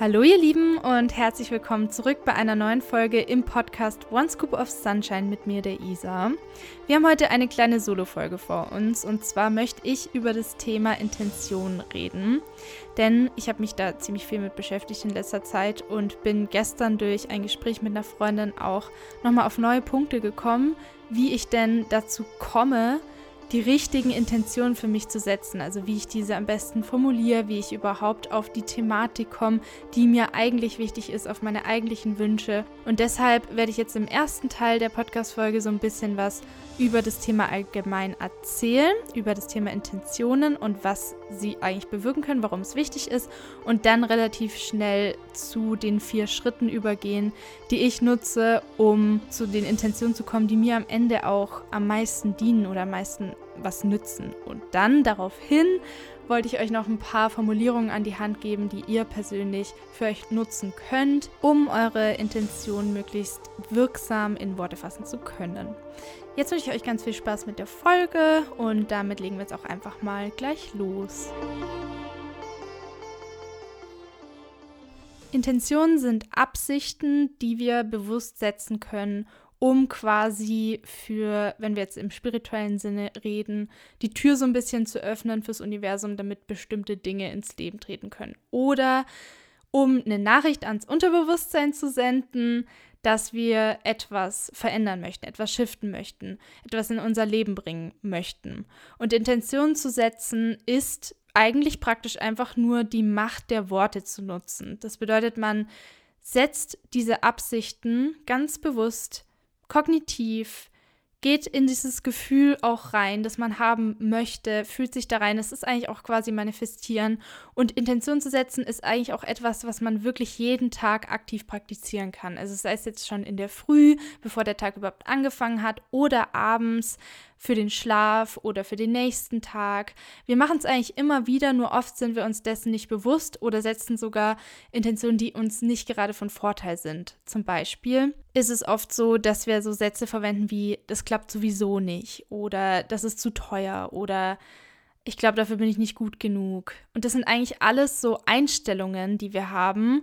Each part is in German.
Hallo ihr Lieben und herzlich willkommen zurück bei einer neuen Folge im Podcast One Scoop of Sunshine mit mir, der Isa. Wir haben heute eine kleine Solo-Folge vor uns und zwar möchte ich über das Thema Intention reden, denn ich habe mich da ziemlich viel mit beschäftigt in letzter Zeit und bin gestern durch ein Gespräch mit einer Freundin auch nochmal auf neue Punkte gekommen, wie ich denn dazu komme, die richtigen Intentionen für mich zu setzen. Also wie ich diese am besten formuliere, wie ich überhaupt auf die Thematik komme, die mir eigentlich wichtig ist, auf meine eigentlichen Wünsche. Und deshalb werde ich jetzt im ersten Teil der Podcast-Folge so ein bisschen was über das Thema allgemein erzählen, über das Thema Intentionen und was sie eigentlich bewirken können, warum es wichtig ist und dann relativ schnell zu den vier Schritten übergehen, die ich nutze, um zu den Intentionen zu kommen, die mir am Ende auch am meisten dienen oder am meisten was nützen. Und dann daraufhin wollte ich euch noch ein paar Formulierungen an die Hand geben, die ihr persönlich für euch nutzen könnt, um eure Intention möglichst wirksam in Worte fassen zu können. Jetzt wünsche ich euch ganz viel Spaß mit der Folge und damit legen wir jetzt auch einfach mal gleich los. Intentionen sind Absichten, die wir bewusst setzen können, um quasi für, wenn wir jetzt im spirituellen Sinne reden, die Tür so ein bisschen zu öffnen fürs Universum, damit bestimmte Dinge ins Leben treten können. Oder um eine Nachricht ans Unterbewusstsein zu senden, dass wir etwas verändern möchten, etwas shiften möchten, etwas in unser Leben bringen möchten. Und Intention zu setzen ist eigentlich praktisch einfach nur die Macht der Worte zu nutzen. Das bedeutet, man setzt diese Absichten ganz bewusst kognitiv, geht in dieses Gefühl auch rein, das man haben möchte, fühlt sich da rein. Es ist eigentlich auch quasi manifestieren. Und Intention zu setzen ist eigentlich auch etwas, was man wirklich jeden Tag aktiv praktizieren kann. Also sei es jetzt schon in der Früh, bevor der Tag überhaupt angefangen hat, oder abends, für den Schlaf oder für den nächsten Tag. Wir machen es eigentlich immer wieder, nur oft sind wir uns dessen nicht bewusst oder setzen sogar Intentionen, die uns nicht gerade von Vorteil sind. Zum Beispiel ist es oft so, dass wir so Sätze verwenden wie, das klappt sowieso nicht oder das ist zu teuer oder ich glaube, dafür bin ich nicht gut genug. Und das sind eigentlich alles so Einstellungen, die wir haben,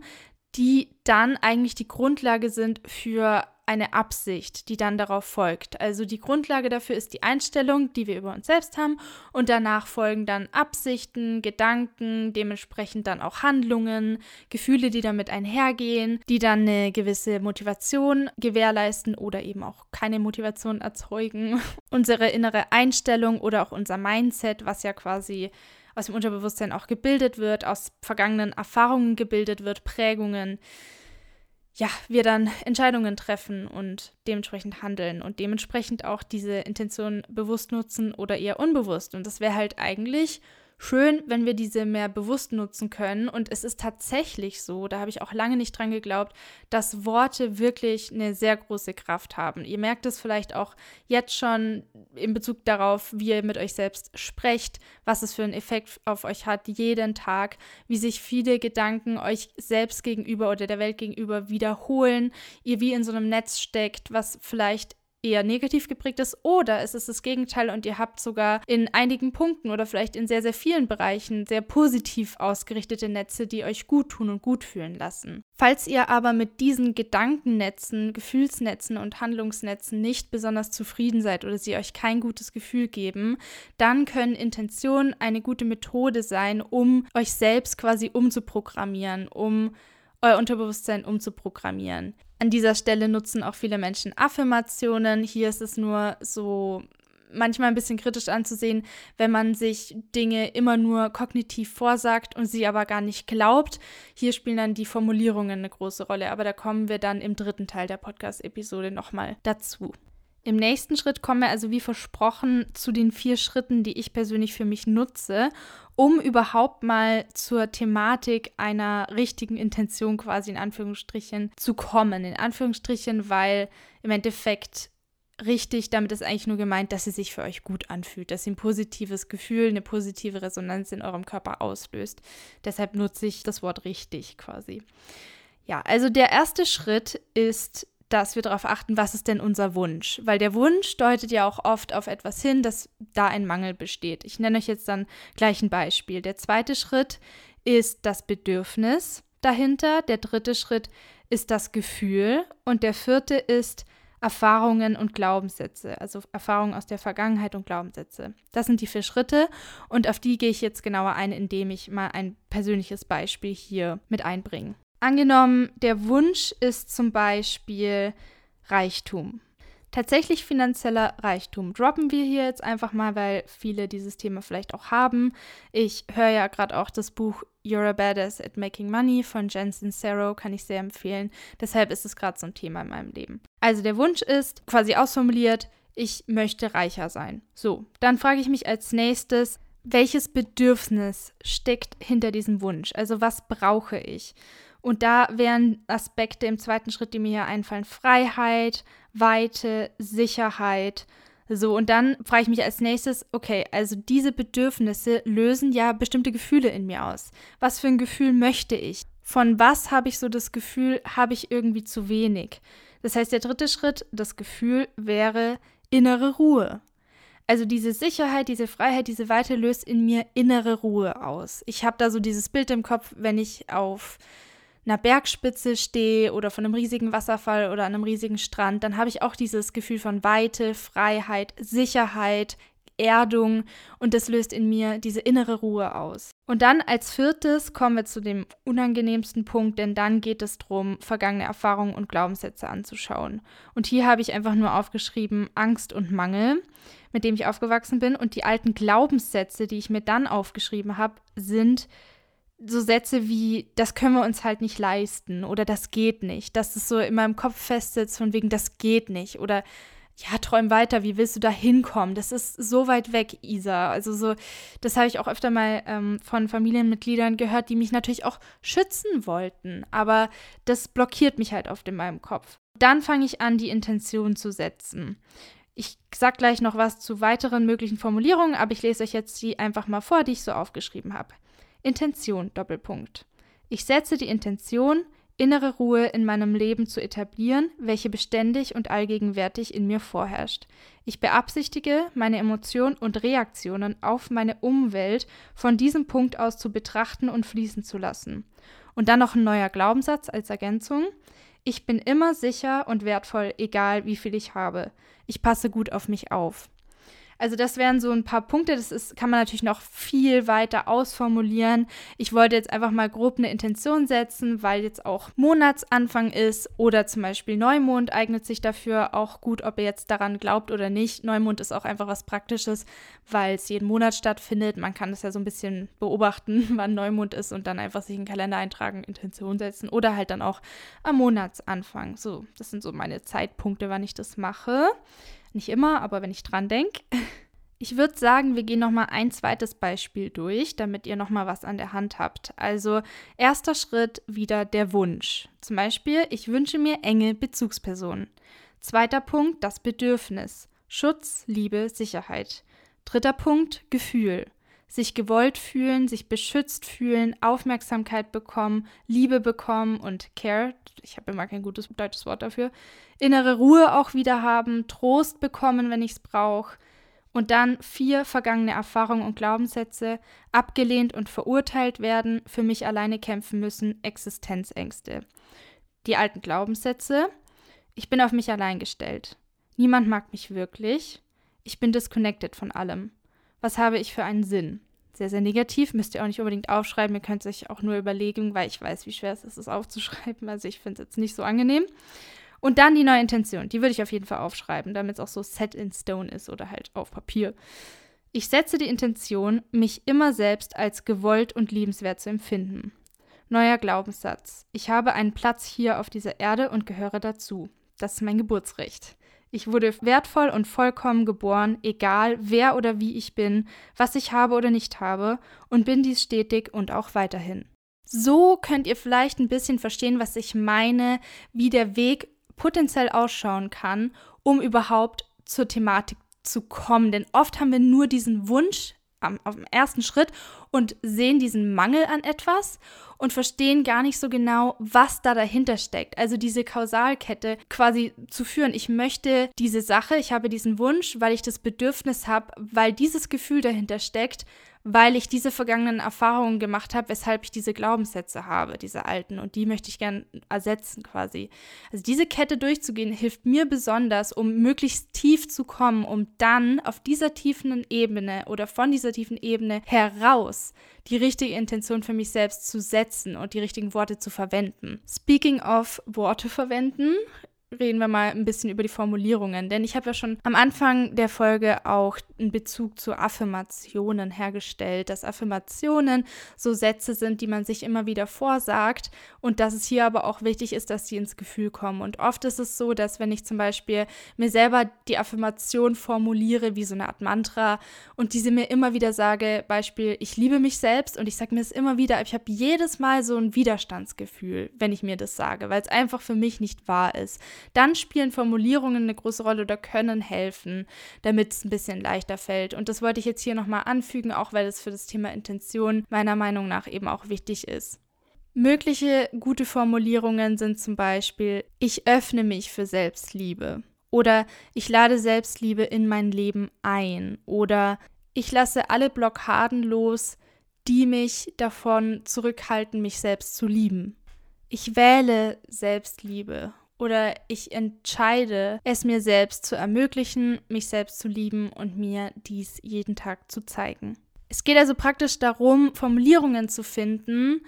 die dann eigentlich die Grundlage sind für eine Absicht, die dann darauf folgt. Also die Grundlage dafür ist die Einstellung, die wir über uns selbst haben und danach folgen dann Absichten, Gedanken, dementsprechend dann auch Handlungen, Gefühle, die damit einhergehen, die dann eine gewisse Motivation gewährleisten oder eben auch keine Motivation erzeugen. Unsere innere Einstellung oder auch unser Mindset, was ja quasi aus dem Unterbewusstsein auch gebildet wird, aus vergangenen Erfahrungen gebildet wird, Prägungen ja, wir dann Entscheidungen treffen und dementsprechend handeln und dementsprechend auch diese Intention bewusst nutzen oder eher unbewusst. Und das wäre halt eigentlich schön, wenn wir diese mehr bewusst nutzen können. Und es ist tatsächlich so, da habe ich auch lange nicht dran geglaubt, dass Worte wirklich eine sehr große Kraft haben. Ihr merkt es vielleicht auch jetzt schon in Bezug darauf, wie ihr mit euch selbst sprecht, was es für einen Effekt auf euch hat, jeden Tag, wie sich viele Gedanken euch selbst gegenüber oder der Welt gegenüber wiederholen, ihr wie in so einem Netz steckt, was vielleicht eher negativ geprägt ist oder es ist das Gegenteil und ihr habt sogar in einigen Punkten oder vielleicht in sehr, sehr vielen Bereichen sehr positiv ausgerichtete Netze, die euch gut tun und gut fühlen lassen. Falls ihr aber mit diesen Gedankennetzen, Gefühlsnetzen und Handlungsnetzen nicht besonders zufrieden seid oder sie euch kein gutes Gefühl geben, dann können Intentionen eine gute Methode sein, um euch selbst quasi umzuprogrammieren, um euer Unterbewusstsein umzuprogrammieren. An dieser Stelle nutzen auch viele Menschen Affirmationen. Hier ist es nur so manchmal ein bisschen kritisch anzusehen, wenn man sich Dinge immer nur kognitiv vorsagt und sie aber gar nicht glaubt. Hier spielen dann die Formulierungen eine große Rolle, aber da kommen wir dann im dritten Teil der Podcast-Episode nochmal dazu. Im nächsten Schritt kommen wir also wie versprochen zu den vier Schritten, die ich persönlich für mich nutze, um überhaupt mal zur Thematik einer richtigen Intention quasi in Anführungsstrichen zu kommen. In Anführungsstrichen, weil im Endeffekt richtig, damit ist eigentlich nur gemeint, dass sie sich für euch gut anfühlt, dass sie ein positives Gefühl, eine positive Resonanz in eurem Körper auslöst. Deshalb nutze ich das Wort richtig quasi. Ja, also der erste Schritt ist dass wir darauf achten, was ist denn unser Wunsch? Weil der Wunsch deutet ja auch oft auf etwas hin, dass da ein Mangel besteht. Ich nenne euch jetzt dann gleich ein Beispiel. Der zweite Schritt ist das Bedürfnis. dahinter. Der dritte Schritt ist das Gefühl und der vierte ist Erfahrungen und Glaubenssätze, also Erfahrungen aus der Vergangenheit und Glaubenssätze. Das sind die vier Schritte und auf die gehe ich jetzt genauer ein, indem ich mal ein persönliches Beispiel hier mit einbringe. Angenommen, der Wunsch ist zum Beispiel Reichtum. Tatsächlich finanzieller Reichtum droppen wir hier jetzt einfach mal, weil viele dieses Thema vielleicht auch haben. Ich höre ja gerade auch das Buch You're a Badass at Making Money von Jensen Sincero, kann ich sehr empfehlen. Deshalb ist es gerade so ein Thema in meinem Leben. Also der Wunsch ist quasi ausformuliert, ich möchte reicher sein. So, dann frage ich mich als nächstes, welches Bedürfnis steckt hinter diesem Wunsch? Also was brauche ich? Und da wären Aspekte im zweiten Schritt, die mir hier einfallen, Freiheit, Weite, Sicherheit. So, und dann frage ich mich als nächstes, okay, also diese Bedürfnisse lösen ja bestimmte Gefühle in mir aus. Was für ein Gefühl möchte ich? Von was habe ich so das Gefühl, habe ich irgendwie zu wenig? Das heißt, der dritte Schritt, das Gefühl, wäre innere Ruhe. Also diese Sicherheit, diese Freiheit, diese Weite löst in mir innere Ruhe aus. Ich habe da so dieses Bild im Kopf, wenn ich auf einer Bergspitze stehe oder von einem riesigen Wasserfall oder an einem riesigen Strand, dann habe ich auch dieses Gefühl von Weite, Freiheit, Sicherheit, Erdung und das löst in mir diese innere Ruhe aus. Und dann als viertes kommen wir zu dem unangenehmsten Punkt, denn dann geht es darum, vergangene Erfahrungen und Glaubenssätze anzuschauen. Und hier habe ich einfach nur aufgeschrieben Angst und Mangel, mit dem ich aufgewachsen bin. Und die alten Glaubenssätze, die ich mir dann aufgeschrieben habe, sind so Sätze wie, das können wir uns halt nicht leisten oder das geht nicht, dass es so in meinem Kopf festsitzt von wegen, das geht nicht oder ja, träum weiter, wie willst du da hinkommen? Das ist so weit weg, Isa. Also so, das habe ich auch öfter mal ähm, von Familienmitgliedern gehört, die mich natürlich auch schützen wollten, aber das blockiert mich halt oft in meinem Kopf. Dann fange ich an, die Intention zu setzen. Ich sage gleich noch was zu weiteren möglichen Formulierungen, aber ich lese euch jetzt die einfach mal vor, die ich so aufgeschrieben habe. Intention Doppelpunkt. Ich setze die Intention, innere Ruhe in meinem Leben zu etablieren, welche beständig und allgegenwärtig in mir vorherrscht. Ich beabsichtige, meine Emotionen und Reaktionen auf meine Umwelt von diesem Punkt aus zu betrachten und fließen zu lassen. Und dann noch ein neuer Glaubenssatz als Ergänzung. Ich bin immer sicher und wertvoll, egal wie viel ich habe. Ich passe gut auf mich auf. Also das wären so ein paar Punkte, das ist, kann man natürlich noch viel weiter ausformulieren. Ich wollte jetzt einfach mal grob eine Intention setzen, weil jetzt auch Monatsanfang ist oder zum Beispiel Neumond eignet sich dafür auch gut, ob ihr jetzt daran glaubt oder nicht. Neumond ist auch einfach was Praktisches, weil es jeden Monat stattfindet. Man kann das ja so ein bisschen beobachten, wann Neumond ist und dann einfach sich in den Kalender eintragen, Intention setzen oder halt dann auch am Monatsanfang. So, das sind so meine Zeitpunkte, wann ich das mache. Nicht immer, aber wenn ich dran denke. Ich würde sagen, wir gehen noch mal ein zweites Beispiel durch, damit ihr noch mal was an der Hand habt. Also erster Schritt wieder der Wunsch. Zum Beispiel, ich wünsche mir enge Bezugspersonen. Zweiter Punkt, das Bedürfnis. Schutz, Liebe, Sicherheit. Dritter Punkt, Gefühl. Sich gewollt fühlen, sich beschützt fühlen, Aufmerksamkeit bekommen, Liebe bekommen und Care. Ich habe immer kein gutes deutsches Wort dafür innere Ruhe auch wieder haben, Trost bekommen, wenn ich es brauche. Und dann vier vergangene Erfahrungen und Glaubenssätze, abgelehnt und verurteilt werden, für mich alleine kämpfen müssen, Existenzängste. Die alten Glaubenssätze, ich bin auf mich allein gestellt. Niemand mag mich wirklich. Ich bin disconnected von allem. Was habe ich für einen Sinn? Sehr, sehr negativ, müsst ihr auch nicht unbedingt aufschreiben. Ihr könnt es euch auch nur überlegen, weil ich weiß, wie schwer es ist, es aufzuschreiben. Also ich finde es jetzt nicht so angenehm. Und dann die neue Intention. Die würde ich auf jeden Fall aufschreiben, damit es auch so set in stone ist oder halt auf Papier. Ich setze die Intention, mich immer selbst als gewollt und liebenswert zu empfinden. Neuer Glaubenssatz. Ich habe einen Platz hier auf dieser Erde und gehöre dazu. Das ist mein Geburtsrecht. Ich wurde wertvoll und vollkommen geboren, egal wer oder wie ich bin, was ich habe oder nicht habe, und bin dies stetig und auch weiterhin. So könnt ihr vielleicht ein bisschen verstehen, was ich meine, wie der Weg potenziell ausschauen kann, um überhaupt zur Thematik zu kommen. Denn oft haben wir nur diesen Wunsch am, auf dem ersten Schritt und sehen diesen Mangel an etwas und verstehen gar nicht so genau, was da dahinter steckt. Also diese Kausalkette quasi zu führen. Ich möchte diese Sache, ich habe diesen Wunsch, weil ich das Bedürfnis habe, weil dieses Gefühl dahinter steckt, weil ich diese vergangenen Erfahrungen gemacht habe, weshalb ich diese Glaubenssätze habe, diese alten. Und die möchte ich gern ersetzen quasi. Also diese Kette durchzugehen, hilft mir besonders, um möglichst tief zu kommen, um dann auf dieser tiefen Ebene oder von dieser tiefen Ebene heraus die richtige Intention für mich selbst zu setzen und die richtigen Worte zu verwenden. Speaking of Worte verwenden, reden wir mal ein bisschen über die Formulierungen. Denn ich habe ja schon am Anfang der Folge auch einen Bezug zu Affirmationen hergestellt, dass Affirmationen so Sätze sind, die man sich immer wieder vorsagt und dass es hier aber auch wichtig ist, dass sie ins Gefühl kommen. Und oft ist es so, dass wenn ich zum Beispiel mir selber die Affirmation formuliere, wie so eine Art Mantra und diese mir immer wieder sage, Beispiel, ich liebe mich selbst und ich sage mir es immer wieder, ich habe jedes Mal so ein Widerstandsgefühl, wenn ich mir das sage, weil es einfach für mich nicht wahr ist dann spielen Formulierungen eine große Rolle oder können helfen, damit es ein bisschen leichter fällt. Und das wollte ich jetzt hier nochmal anfügen, auch weil es für das Thema Intention meiner Meinung nach eben auch wichtig ist. Mögliche gute Formulierungen sind zum Beispiel, ich öffne mich für Selbstliebe oder ich lade Selbstliebe in mein Leben ein oder ich lasse alle Blockaden los, die mich davon zurückhalten, mich selbst zu lieben. Ich wähle Selbstliebe oder ich entscheide, es mir selbst zu ermöglichen, mich selbst zu lieben und mir dies jeden Tag zu zeigen. Es geht also praktisch darum, Formulierungen zu finden,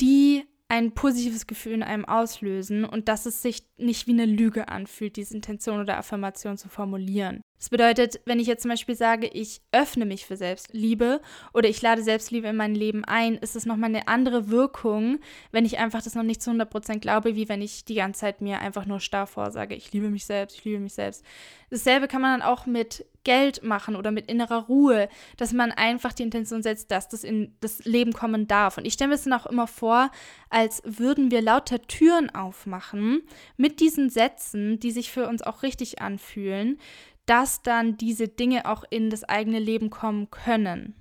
die ein positives Gefühl in einem auslösen und dass es sich nicht wie eine Lüge anfühlt, diese Intention oder Affirmation zu formulieren. Das bedeutet, wenn ich jetzt zum Beispiel sage, ich öffne mich für Selbstliebe oder ich lade Selbstliebe in mein Leben ein, ist es nochmal eine andere Wirkung, wenn ich einfach das noch nicht zu 100% glaube, wie wenn ich die ganze Zeit mir einfach nur starr vorsage, ich liebe mich selbst, ich liebe mich selbst. Dasselbe kann man dann auch mit Geld machen oder mit innerer Ruhe, dass man einfach die Intention setzt, dass das in das Leben kommen darf. Und ich stelle mir es dann auch immer vor, als würden wir lauter Türen aufmachen mit diesen Sätzen, die sich für uns auch richtig anfühlen dass dann diese Dinge auch in das eigene Leben kommen können.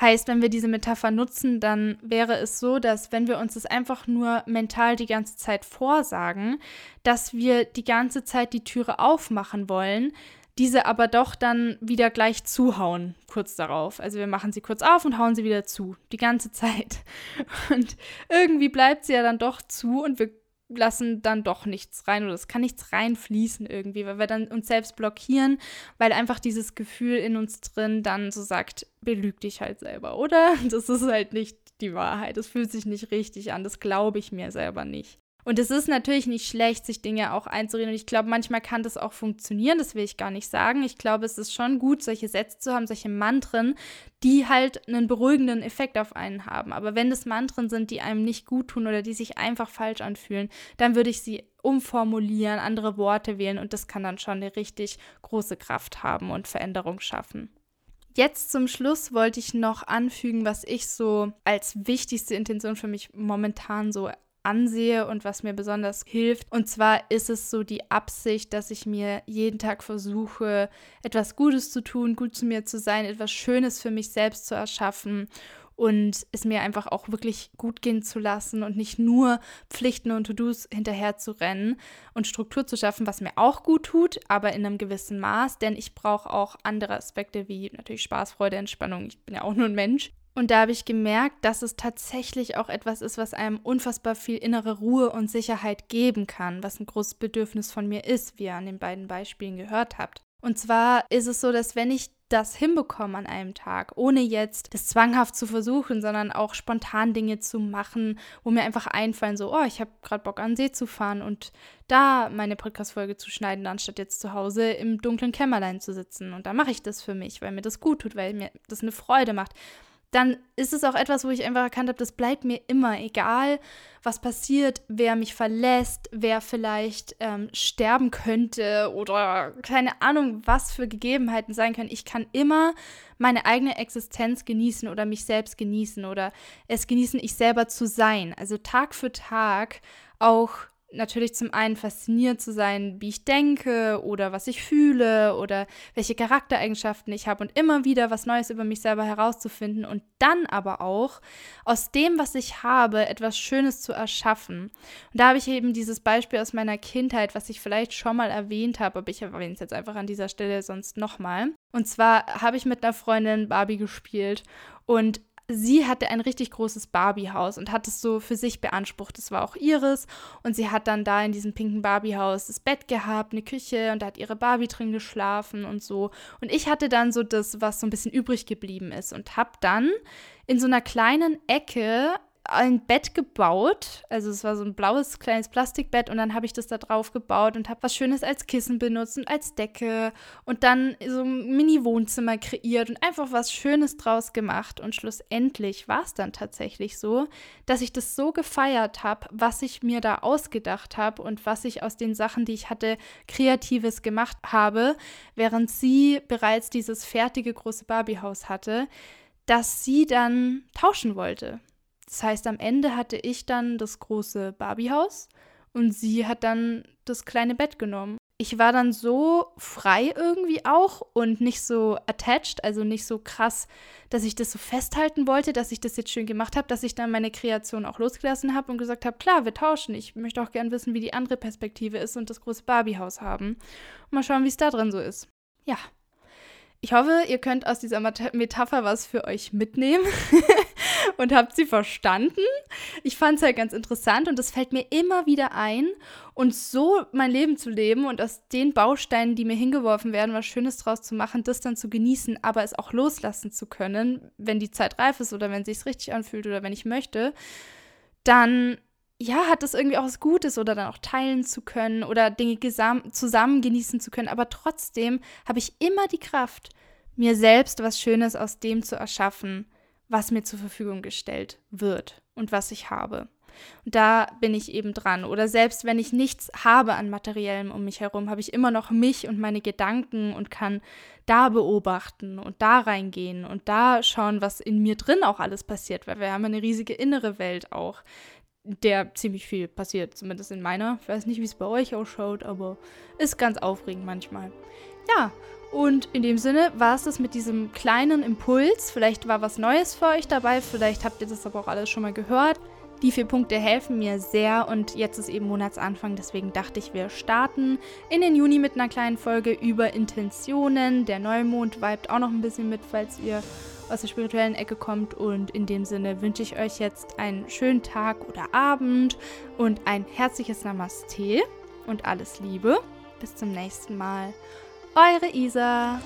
Heißt, wenn wir diese Metapher nutzen, dann wäre es so, dass wenn wir uns das einfach nur mental die ganze Zeit vorsagen, dass wir die ganze Zeit die Türe aufmachen wollen, diese aber doch dann wieder gleich zuhauen, kurz darauf. Also wir machen sie kurz auf und hauen sie wieder zu, die ganze Zeit. Und irgendwie bleibt sie ja dann doch zu und wir lassen dann doch nichts rein oder es kann nichts reinfließen irgendwie, weil wir dann uns selbst blockieren, weil einfach dieses Gefühl in uns drin dann so sagt, belüg dich halt selber, oder? Das ist halt nicht die Wahrheit. Das fühlt sich nicht richtig an. Das glaube ich mir selber nicht. Und es ist natürlich nicht schlecht, sich Dinge auch einzureden. Und ich glaube, manchmal kann das auch funktionieren, das will ich gar nicht sagen. Ich glaube, es ist schon gut, solche Sätze zu haben, solche Mantren, die halt einen beruhigenden Effekt auf einen haben. Aber wenn es Mantren sind, die einem nicht gut tun oder die sich einfach falsch anfühlen, dann würde ich sie umformulieren, andere Worte wählen und das kann dann schon eine richtig große Kraft haben und Veränderung schaffen. Jetzt zum Schluss wollte ich noch anfügen, was ich so als wichtigste Intention für mich momentan so ansehe und was mir besonders hilft. Und zwar ist es so die Absicht, dass ich mir jeden Tag versuche, etwas Gutes zu tun, gut zu mir zu sein, etwas Schönes für mich selbst zu erschaffen und es mir einfach auch wirklich gut gehen zu lassen und nicht nur Pflichten und To-Dos hinterher zu rennen und Struktur zu schaffen, was mir auch gut tut, aber in einem gewissen Maß, denn ich brauche auch andere Aspekte wie natürlich Spaß, Freude, Entspannung. Ich bin ja auch nur ein Mensch. Und da habe ich gemerkt, dass es tatsächlich auch etwas ist, was einem unfassbar viel innere Ruhe und Sicherheit geben kann, was ein großes Bedürfnis von mir ist, wie ihr an den beiden Beispielen gehört habt. Und zwar ist es so, dass wenn ich das hinbekomme an einem Tag, ohne jetzt das zwanghaft zu versuchen, sondern auch spontan Dinge zu machen, wo mir einfach einfallen, so, oh, ich habe gerade Bock an den See zu fahren und da meine Podcast-Folge zu schneiden, anstatt jetzt zu Hause im dunklen Kämmerlein zu sitzen. Und da mache ich das für mich, weil mir das gut tut, weil mir das eine Freude macht dann ist es auch etwas, wo ich einfach erkannt habe, das bleibt mir immer, egal was passiert, wer mich verlässt, wer vielleicht ähm, sterben könnte oder keine Ahnung, was für Gegebenheiten sein können. Ich kann immer meine eigene Existenz genießen oder mich selbst genießen oder es genießen, ich selber zu sein. Also Tag für Tag auch natürlich zum einen fasziniert zu sein, wie ich denke oder was ich fühle oder welche Charaktereigenschaften ich habe und immer wieder was Neues über mich selber herauszufinden und dann aber auch aus dem, was ich habe, etwas Schönes zu erschaffen. Und da habe ich eben dieses Beispiel aus meiner Kindheit, was ich vielleicht schon mal erwähnt habe, aber ich erwähne es jetzt einfach an dieser Stelle sonst nochmal. Und zwar habe ich mit einer Freundin Barbie gespielt und sie hatte ein richtig großes Barbie-Haus und hat es so für sich beansprucht. Das war auch ihres. Und sie hat dann da in diesem pinken Barbie-Haus das Bett gehabt, eine Küche und da hat ihre Barbie drin geschlafen und so. Und ich hatte dann so das, was so ein bisschen übrig geblieben ist und habe dann in so einer kleinen Ecke ein Bett gebaut. Also es war so ein blaues kleines Plastikbett und dann habe ich das da drauf gebaut und habe was Schönes als Kissen benutzt und als Decke und dann so ein Mini-Wohnzimmer kreiert und einfach was Schönes draus gemacht. Und schlussendlich war es dann tatsächlich so, dass ich das so gefeiert habe, was ich mir da ausgedacht habe und was ich aus den Sachen, die ich hatte, Kreatives gemacht habe, während sie bereits dieses fertige große Barbiehaus hatte, dass sie dann tauschen wollte. Das heißt, am Ende hatte ich dann das große Barbiehaus und sie hat dann das kleine Bett genommen. Ich war dann so frei irgendwie auch und nicht so attached, also nicht so krass, dass ich das so festhalten wollte, dass ich das jetzt schön gemacht habe, dass ich dann meine Kreation auch losgelassen habe und gesagt habe, klar, wir tauschen. Ich möchte auch gern wissen, wie die andere Perspektive ist und das große Barbiehaus haben. Und mal schauen, wie es da drin so ist. Ja. Ich hoffe, ihr könnt aus dieser Metapher was für euch mitnehmen. und habt sie verstanden. Ich fand es halt ganz interessant und es fällt mir immer wieder ein. Und so mein Leben zu leben und aus den Bausteinen, die mir hingeworfen werden, was Schönes draus zu machen, das dann zu genießen, aber es auch loslassen zu können, wenn die Zeit reif ist oder wenn es richtig anfühlt oder wenn ich möchte, dann ja, hat das irgendwie auch was Gutes oder dann auch teilen zu können oder Dinge zusammen genießen zu können. Aber trotzdem habe ich immer die Kraft, mir selbst was Schönes aus dem zu erschaffen, was mir zur Verfügung gestellt wird und was ich habe. Und da bin ich eben dran. Oder selbst wenn ich nichts habe an Materiellem um mich herum, habe ich immer noch mich und meine Gedanken und kann da beobachten und da reingehen und da schauen, was in mir drin auch alles passiert, weil wir haben eine riesige innere Welt auch, der ziemlich viel passiert, zumindest in meiner. Ich weiß nicht, wie es bei euch ausschaut, aber ist ganz aufregend manchmal. Ja, und in dem Sinne war es das mit diesem kleinen Impuls. Vielleicht war was Neues für euch dabei, vielleicht habt ihr das aber auch alles schon mal gehört. Die vier Punkte helfen mir sehr und jetzt ist eben Monatsanfang, deswegen dachte ich, wir starten in den Juni mit einer kleinen Folge über Intentionen. Der Neumond vibet auch noch ein bisschen mit, falls ihr aus der spirituellen Ecke kommt. Und in dem Sinne wünsche ich euch jetzt einen schönen Tag oder Abend und ein herzliches Namaste und alles Liebe. Bis zum nächsten Mal. Eure Isa.